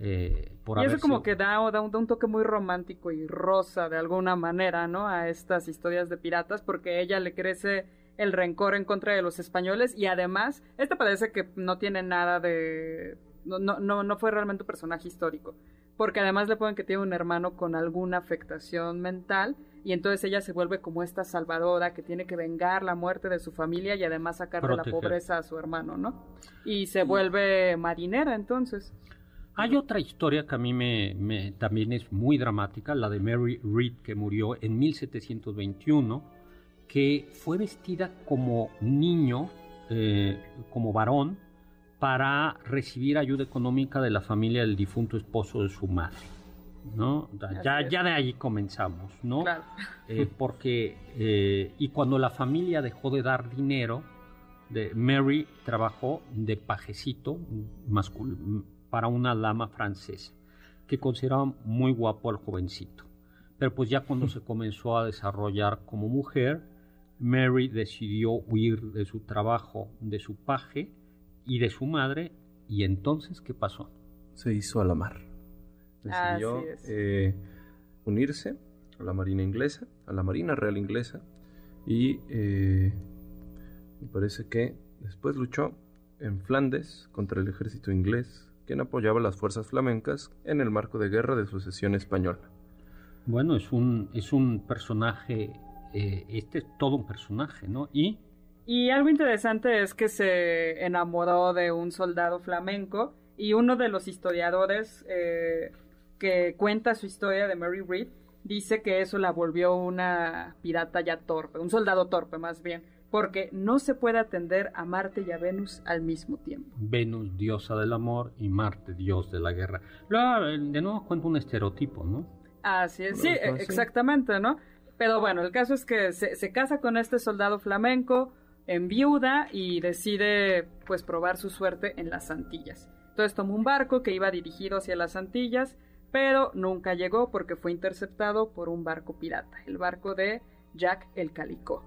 eh, por y haber eso como sido- que da, da, un, da un toque muy romántico y rosa de alguna manera, ¿no? A estas historias de piratas, porque ella le crece el rencor en contra de los españoles y además, este parece que no tiene nada de... No, no, no, no fue realmente un personaje histórico, porque además le ponen que tiene un hermano con alguna afectación mental y entonces ella se vuelve como esta salvadora que tiene que vengar la muerte de su familia y además sacar de la pobreza a su hermano, ¿no? Y se vuelve marinera entonces. Hay otra historia que a mí me, me- también es muy dramática, la de Mary Read, que murió en 1721, que fue vestida como niño, eh, como varón, para recibir ayuda económica de la familia del difunto esposo de su madre. ¿no? Ya, ya de ahí comenzamos, ¿no? Claro. Eh, porque, eh, y cuando la familia dejó de dar dinero, de, Mary trabajó de pajecito para una dama francesa, que consideraba muy guapo al jovencito. Pero pues ya cuando se comenzó a desarrollar como mujer, Mary decidió huir de su trabajo, de su paje y de su madre, y entonces, ¿qué pasó? Se hizo a la mar. Decidió eh, unirse a la Marina inglesa, a la Marina Real inglesa, y eh, me parece que después luchó en Flandes contra el ejército inglés, quien apoyaba las fuerzas flamencas en el marco de guerra de sucesión española. Bueno, es un, es un personaje, eh, este es todo un personaje, ¿no? Y Y algo interesante es que se enamoró de un soldado flamenco y uno de los historiadores eh, que cuenta su historia de Mary Read dice que eso la volvió una pirata ya torpe, un soldado torpe más bien, porque no se puede atender a Marte y a Venus al mismo tiempo. Venus, diosa del amor, y Marte, dios de la guerra. Luego, de nuevo cuenta un estereotipo, ¿no? Así es, sí, exactamente, ¿no? Pero bueno, el caso es que se, se casa con este soldado flamenco en viuda y decide pues probar su suerte en las Antillas. Entonces tomó un barco que iba dirigido hacia las Antillas, pero nunca llegó porque fue interceptado por un barco pirata, el barco de Jack el Calicó,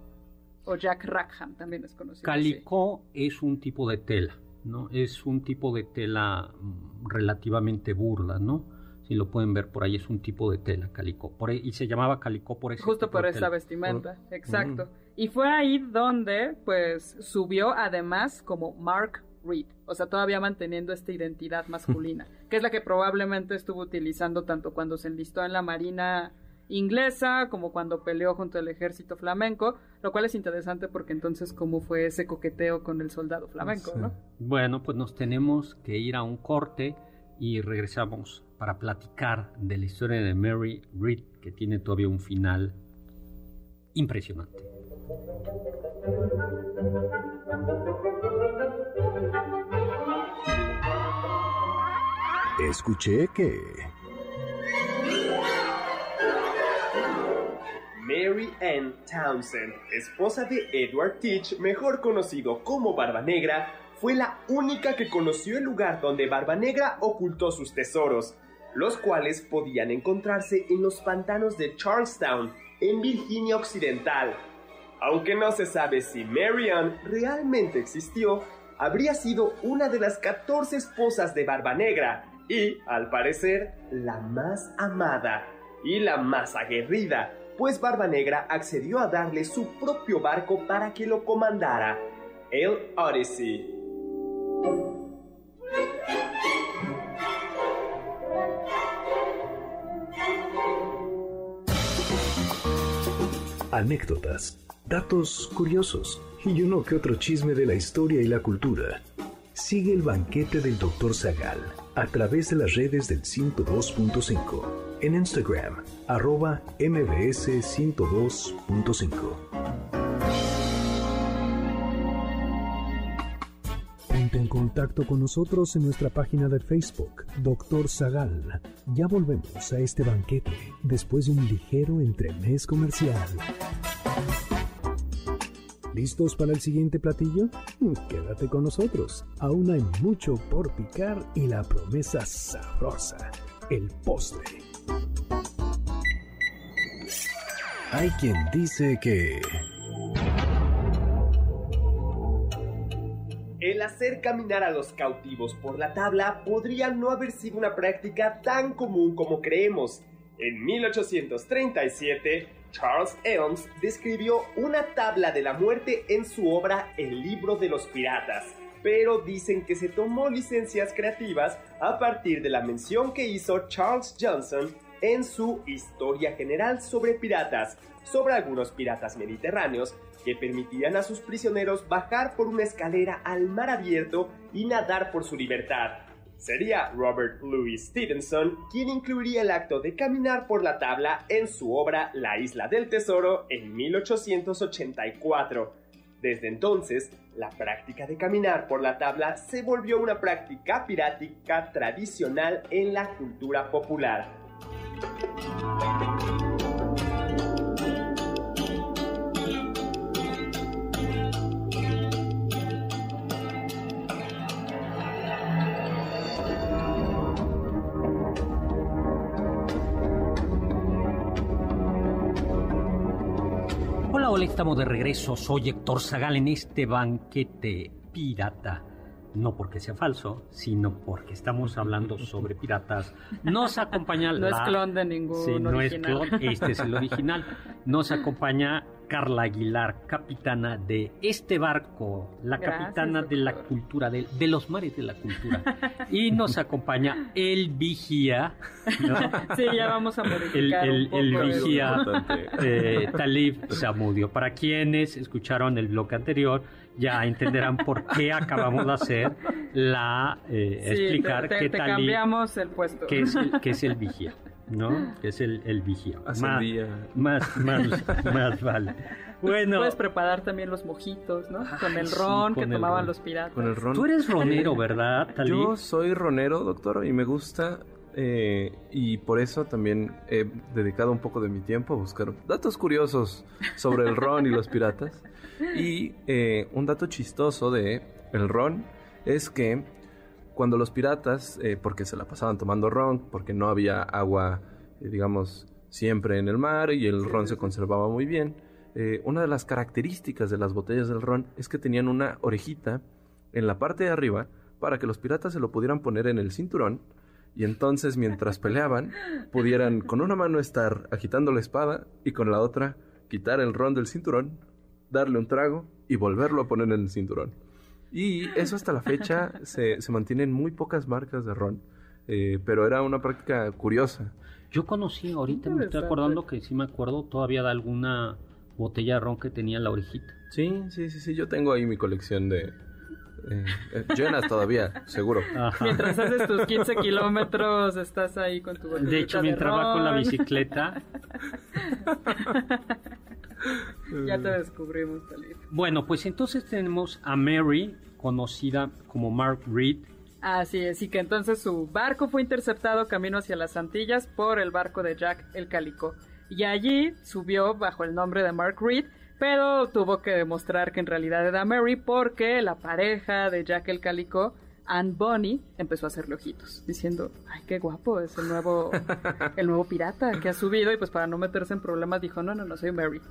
o Jack Rackham también es conocido. así. Calicó es un tipo de tela, ¿no? Es un tipo de tela mm, relativamente burda, ¿no? Si lo pueden ver por ahí, es un tipo de tela, calicó. Por ahí- y se llamaba calicó por ese Justo por esa tela. vestimenta, Por- exacto. Y fue ahí donde, pues, subió además como Mark Reed, o sea, todavía manteniendo esta identidad (laughs) masculina, que es la que probablemente estuvo utilizando tanto cuando se enlistó en la Marina inglesa como cuando peleó junto al ejército flamenco, lo cual es interesante porque entonces cómo fue ese coqueteo con el soldado flamenco, Sí. ¿no? Bueno, pues nos tenemos que ir a un corte y regresamos para platicar de la historia de Mary Reed, que tiene todavía un final impresionante. Escuché que... Mary Ann Townsend, esposa de Edward Teach, mejor conocido como Barba Negra, fue la única que conoció el lugar donde Barba Negra ocultó sus tesoros, los cuales podían encontrarse en los pantanos de Charlestown, en Virginia Occidental. Aunque no se sabe si Mary Ann realmente existió, habría sido una de las 14 esposas de Barba Negra y, al parecer, la más amada y la más aguerrida, pues Barba Negra accedió a darle su propio barco para que lo comandara, el Odyssey. Anécdotas, datos curiosos y uno que otro chisme de la historia y la cultura. Sigue el banquete del Dr. Zagal a través de las redes del 102.5. En Instagram, arroba mbs 102.5. Ponte en contacto con nosotros en nuestra página de Facebook, Dr. Zagal. Ya volvemos a este banquete después de un ligero entremés comercial. ¿Listos para el siguiente platillo? Quédate con nosotros. Aún hay mucho por picar y la promesa sabrosa, el postre. Hay quien dice que... El hacer caminar a los cautivos por la tabla podría no haber sido una práctica tan común como creemos. En 1837, Charles Elms describió una tabla de la muerte en su obra El libro de los piratas, pero dicen que se tomó licencias creativas a partir de la mención que hizo Charles Johnson en su Historia General sobre Piratas, sobre algunos piratas mediterráneos que permitían a sus prisioneros bajar por una escalera al mar abierto y nadar por su libertad. Sería Robert Louis Stevenson quien incluiría el acto de caminar por la tabla en su obra La Isla del Tesoro en 1884. Desde entonces, la práctica de caminar por la tabla se volvió una práctica pirática tradicional en la cultura popular. Estamos de regreso. Soy Héctor Zagal en este banquete pirata. No porque sea falso, sino porque estamos hablando sobre piratas. Nos acompaña (laughs) No la... es clon de ningún Sí, no es clon, este es el original. (laughs) Nos acompaña Carla Aguilar, capitana de este barco, la Gracias, capitana de la cultura, de, de los mares de la cultura. (laughs) Y nos acompaña el vigía, ¿no? Sí, ya vamos a modificar el- un poco el vigía eh, Talib Zamudio. Para quienes escucharon el bloque anterior, ya entenderán por qué acabamos de hacer la eh, Sí, explicar te, te Talib cambiamos el puesto. que es, que es el vigía, ¿no? Que es el, el vigía. Más, más, (laughs) más, más vale. Bueno, Puedes preparar también los mojitos, ¿no? Con el sí, ron con que el tomaban ron. los piratas. Con el ron. tú eres ronero, ¿verdad, Talib? Yo soy ronero, doctor, y me gusta. eh, y por eso también he dedicado un poco de mi tiempo a buscar datos curiosos sobre el ron y los piratas. Y eh, un dato chistoso de el ron es que cuando los piratas, eh, porque se la pasaban tomando ron, porque no había agua, eh, digamos, siempre en el mar y el ron se conservaba muy bien, eh, una de las características de las botellas del ron es que tenían una orejita en la parte de arriba para que los piratas se lo pudieran poner en el cinturón y entonces mientras peleaban (laughs) pudieran con una mano estar agitando la espada y con la otra quitar el ron del cinturón, darle un trago y volverlo a poner en el cinturón. Y eso hasta la fecha (laughs) se, se mantiene en muy pocas marcas de ron, eh, pero era una práctica curiosa. Yo conocí, ahorita me estoy acordando que sí me acuerdo todavía de alguna botella de ron que tenía la orejita. Sí, sí, sí, sí, yo tengo ahí mi colección de, Eh, eh, llenas todavía, seguro. Mientras haces tus 15 kilómetros, estás ahí con tu De hecho, mientras va con la bicicleta. (laughs) ya te descubrimos, Talib. Bueno, pues entonces tenemos a Mary, conocida como Mark Reed. Así es, y que entonces su barco fue interceptado camino hacia las Antillas por el barco de Jack el Calico. Y allí subió bajo el nombre de Mark Reed, pero tuvo que demostrar que en realidad era Mary porque la pareja de Jack el Calico, Anne Bonny, empezó a hacerle ojitos, diciendo, ay, qué guapo, es el nuevo, (laughs) el nuevo pirata que ha subido, y pues para no meterse en problemas dijo, no, no, no, soy Mary.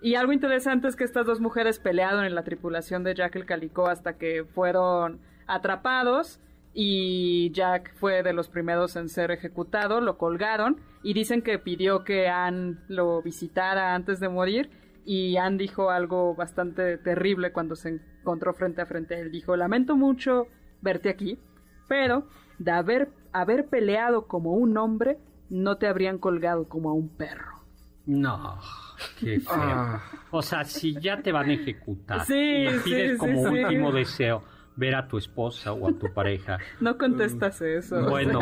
Y algo interesante es que estas dos mujeres pelearon en la tripulación de Jack el Calico hasta que fueron atrapados y Jack fue de los primeros en ser ejecutado, lo colgaron y dicen que pidió que Anne lo visitara antes de morir y Anne dijo algo bastante terrible cuando se encontró frente a frente. Él dijo, lamento mucho verte aquí, pero de haber, haber peleado como un hombre, no te habrían colgado como a un perro. No. Qué feo. Ah. O sea, si ya te van a ejecutar, sí, pides como último deseo ver a tu esposa o a tu pareja. No contestas eso. Bueno,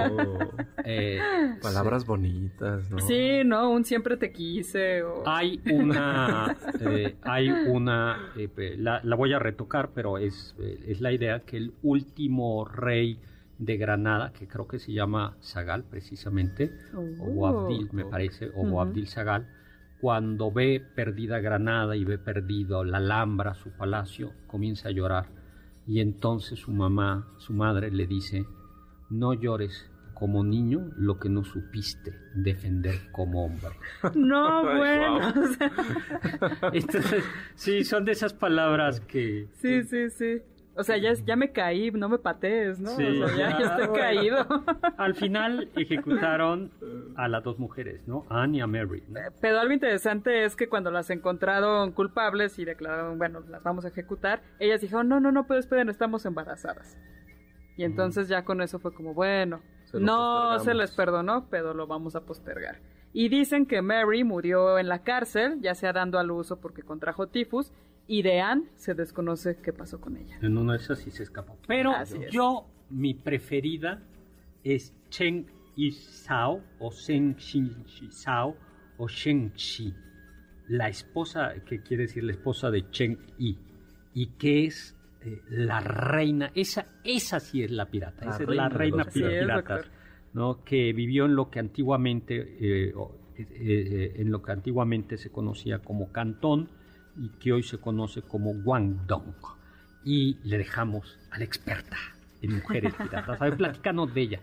eh, palabras bonitas, ¿no? Sí, no, un siempre te quise. Hay una, eh, hay una, eh, la, voy a retocar, pero es, es la idea que el último rey de Granada, que creo que se llama Zagal precisamente, o oh. Abdil me parece, o Abdil Zagal, cuando ve perdida Granada y ve perdido la Alhambra, su palacio, comienza a llorar. Y entonces su mamá, su madre, le dice, no llores como niño lo que no supiste defender como hombre. (laughs) No, bueno. (laughs) sí, son de esas palabras que... Sí, sí, sí. O sea, ya, ya me caí, no me patees, ¿no? Sí, o sea, ya, estoy (laughs) caído. Al final (laughs) ejecutaron a las dos mujeres, ¿no? Anne y a Mary. Pero algo interesante es que cuando las encontraron culpables y declararon, bueno, las vamos a ejecutar, ellas dijeron, no, no, no, pero esperen, estamos embarazadas. Y entonces ya con eso fue como, bueno, no se les perdonó, pero lo vamos a postergar. Y dicen que Mary murió en la cárcel, ya sea dando a luz o porque contrajo tifus, y de Anne se desconoce qué pasó con ella. En una de esas sí se escapó. Pero yo, mi preferida es Chen Sao o Shen Sao o Shen Shi, la esposa, que quiere decir la esposa de Chen Yi, y que es eh, la reina, esa, esa sí es la pirata, esa es la reina pirata, ¿no? que vivió en lo que antiguamente, eh, eh, en lo que antiguamente se conocía como Cantón, y que hoy se conoce como Guangdong. Y le dejamos a la experta en mujeres (laughs) piratas. A ver, platicanos de ella.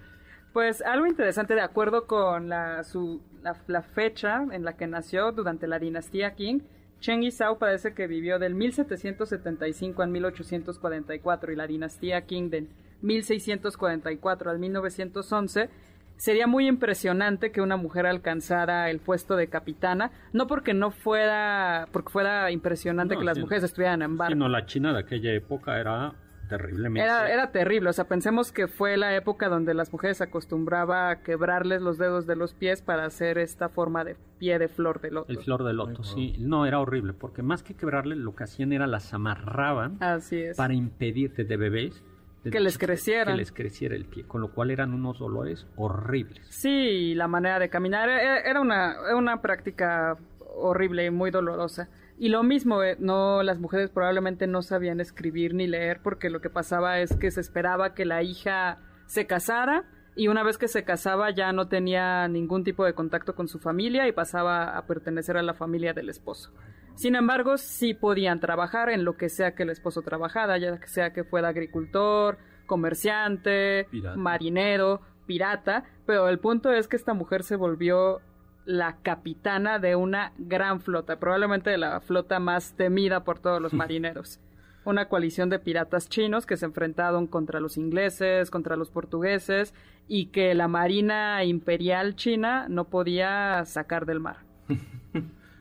Pues algo interesante, de acuerdo con la, su, la, fecha en la que nació durante la dinastía Qing, Cheng Yizhao parece que vivió del 1775 al 1844 y la dinastía Qing del 1644 al 1911 sería muy impresionante que una mujer alcanzara el puesto de capitana, no porque no fuera, porque fuera impresionante que las mujeres estuvieran en barco. Sino la China de aquella época era terriblemente. Era, era terrible, o sea, pensemos que fue la época donde las mujeres acostumbraba a quebrarles los dedos de los pies para hacer esta forma de pie de flor de loto. El flor de loto, sí. No, era horrible, porque más que quebrarle, lo que hacían era las amarraban Así es. para impedirte de bebés que les creciera. Que les creciera el pie, con lo cual eran unos dolores horribles. Sí, la manera de caminar e, e, era una, una práctica horrible y muy dolorosa. Y lo mismo, eh, no, las mujeres probablemente no sabían escribir ni leer porque lo que pasaba es que se esperaba que la hija se casara y una vez que se casaba ya no tenía ningún tipo de contacto con su familia y pasaba a pertenecer a la familia del esposo. Sin embargo, sí podían trabajar en lo que sea que el esposo trabajara, ya sea que fuera agricultor, comerciante, marinero, pirata, pero el punto es que esta mujer se volvió la capitana de una gran flota, probablemente de la flota más temida por todos los (laughs) marineros. Una coalición de piratas chinos que se enfrentaron contra los ingleses, contra los portugueses y que la marina imperial china no podía sacar del mar. (laughs)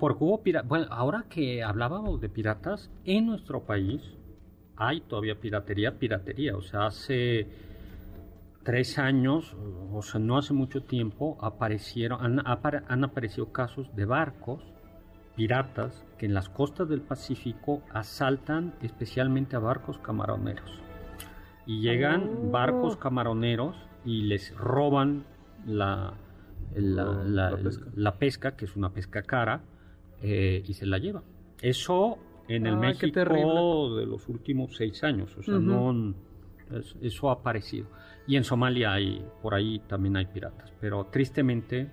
Porque hubo piratas. Bueno, ahora que hablábamos de piratas, en nuestro país hay todavía piratería, piratería. O sea, hace tres años, o sea, no hace mucho tiempo, aparecieron, han, aparecido casos de barcos piratas que en las costas del Pacífico asaltan especialmente a barcos camaroneros. Y llegan Oh. barcos camaroneros y les roban la, la, la- la pesca. la pesca, que es una pesca cara, eh, y se la llevan. Eso en el qué México de los últimos seis años, o sea, Ujú. no... es- Eso ha aparecido. Y en Somalia hay, por ahí también hay piratas, pero tristemente...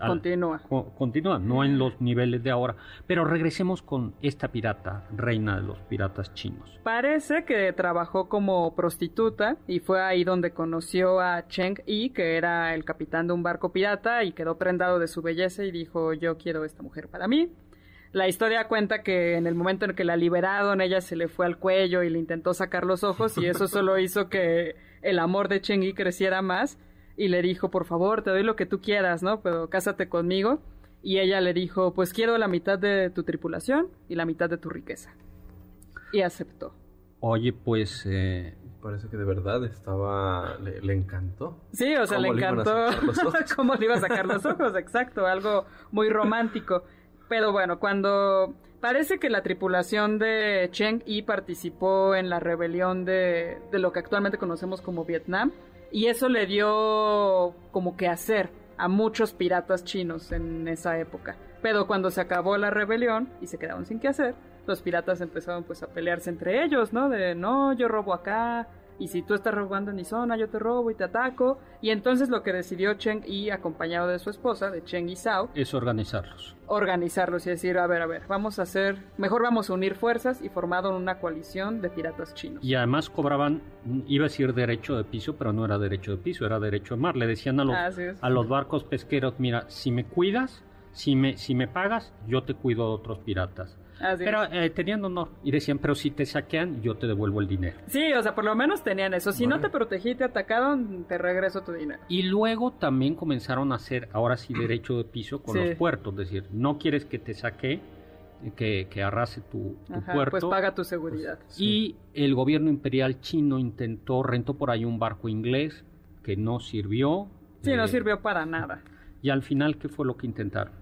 Continúa. co- continúa, no en los niveles de ahora. Pero regresemos con esta pirata, reina de los piratas chinos. Parece que trabajó como prostituta y fue ahí donde conoció a Cheng Yi, que era el capitán de un barco pirata y quedó prendado de su belleza y dijo yo quiero esta mujer para mí. La historia cuenta que en el momento en que la liberaron ella se le fue al cuello y le intentó sacar los ojos y eso solo hizo que el amor de Cheng Yi creciera más y le dijo por favor te doy lo que tú quieras, ¿no? Pero cásate conmigo y ella le dijo pues quiero la mitad de tu tripulación y la mitad de tu riqueza y aceptó. Oye, pues eh, Parece que de verdad estaba. Le, le encantó. Sí, o sea, le ¿Cómo le iban a encantó (laughs) cómo le iba a sacar los ojos, exacto, algo muy romántico. Pero bueno, cuando parece que la tripulación de Cheng Yi participó en la rebelión de, de lo que actualmente conocemos como Vietnam, y eso le dio como que hacer a muchos piratas chinos en esa época. Pero cuando se acabó la rebelión y se quedaron sin qué hacer, los piratas empezaron pues a pelearse entre ellos, ¿no? De no, yo robo acá, y si tú estás robando en mi zona, yo te robo y te ataco. Y entonces lo que decidió Cheng Yi, acompañado de su esposa, de Cheng Yi Sao, es organizarlos. organizarlos y decir, a ver, a ver, vamos a hacer, mejor vamos a unir fuerzas y formaron una coalición de piratas chinos. Y además cobraban, iba a decir derecho de piso, pero no era derecho de piso, era derecho de mar. Le decían a los, a los barcos pesqueros, mira, si me cuidas, si me, si me pagas, yo te cuido de otros piratas. Así es. Pero eh, tenían honor. Y decían, pero si te saquean, yo te devuelvo el dinero. Sí, o sea, por lo menos tenían eso. Si no te protegí te atacaron, te regreso tu dinero. Y luego también comenzaron a hacer, ahora sí, derecho de piso con Sí. los puertos. Es decir, no quieres que te saque, que, que arrase tu, tu Ajá, puerto. pues paga tu seguridad. Y el gobierno imperial chino intentó, rentó por ahí un barco inglés que no sirvió. Sí, no eh, sirvió para nada. Y al final, ¿qué fue lo que intentaron?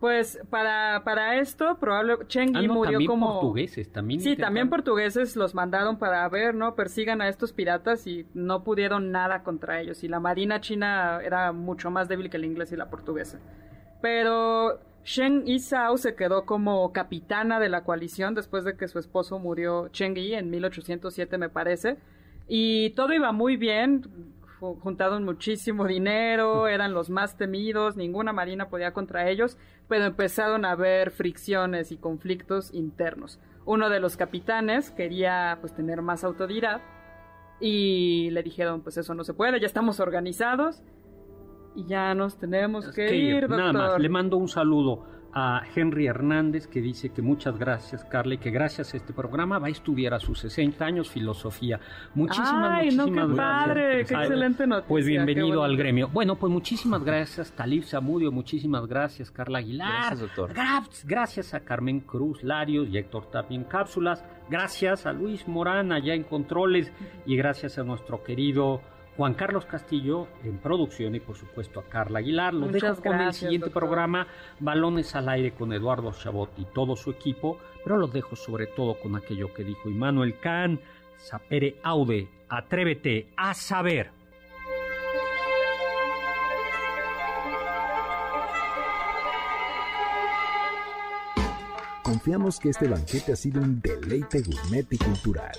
Pues para, para esto, probable Cheng Ah, Yi no, murió también como... portugueses, también. Sí, también portugueses los mandaron para ver, ¿no? Persigan a estos piratas y no pudieron nada contra ellos. Y la marina china era mucho más débil que la inglesa y la portuguesa. Pero Shen Yi Sao se quedó como capitana de la coalición después de que su esposo murió, Cheng Yi, en 1807 me parece. Y todo iba muy bien, juntaron muchísimo dinero, eran los más temidos, ninguna marina podía contra ellos, pero empezaron a haber fricciones y conflictos internos. Uno de los capitanes quería pues tener más autoridad y le dijeron pues eso no se puede, ya estamos organizados y ya nos tenemos que, que ir, Nada más, le mando un saludo a Henry Hernández que dice que muchas gracias, Carla, y que gracias a este programa va a estudiar a sus 60 años filosofía. Muchísimas, Ay, no, muchísimas qué gracias. padre, qué Ay, excelente noticia. Pues bienvenido al gremio. Bueno, pues muchísimas gracias, Talib Zamudio, muchísimas gracias, Carla Aguilar. Gracias, doctor. Gra- Gracias a Carmen Cruz Larios y Héctor Tapia en Cápsulas. Gracias a Luis Morán allá en Controles. Y gracias a nuestro querido Juan Carlos Castillo en producción y por supuesto a Carla Aguilar. Los Muchas dejo con el siguiente doctor. programa, Balones al aire con Eduardo Chabot y todo su equipo. Pero los dejo sobre todo con aquello que dijo Immanuel Kant, Sapere Aude, atrévete a saber. Confiamos que este banquete ha sido un deleite gourmet y cultural.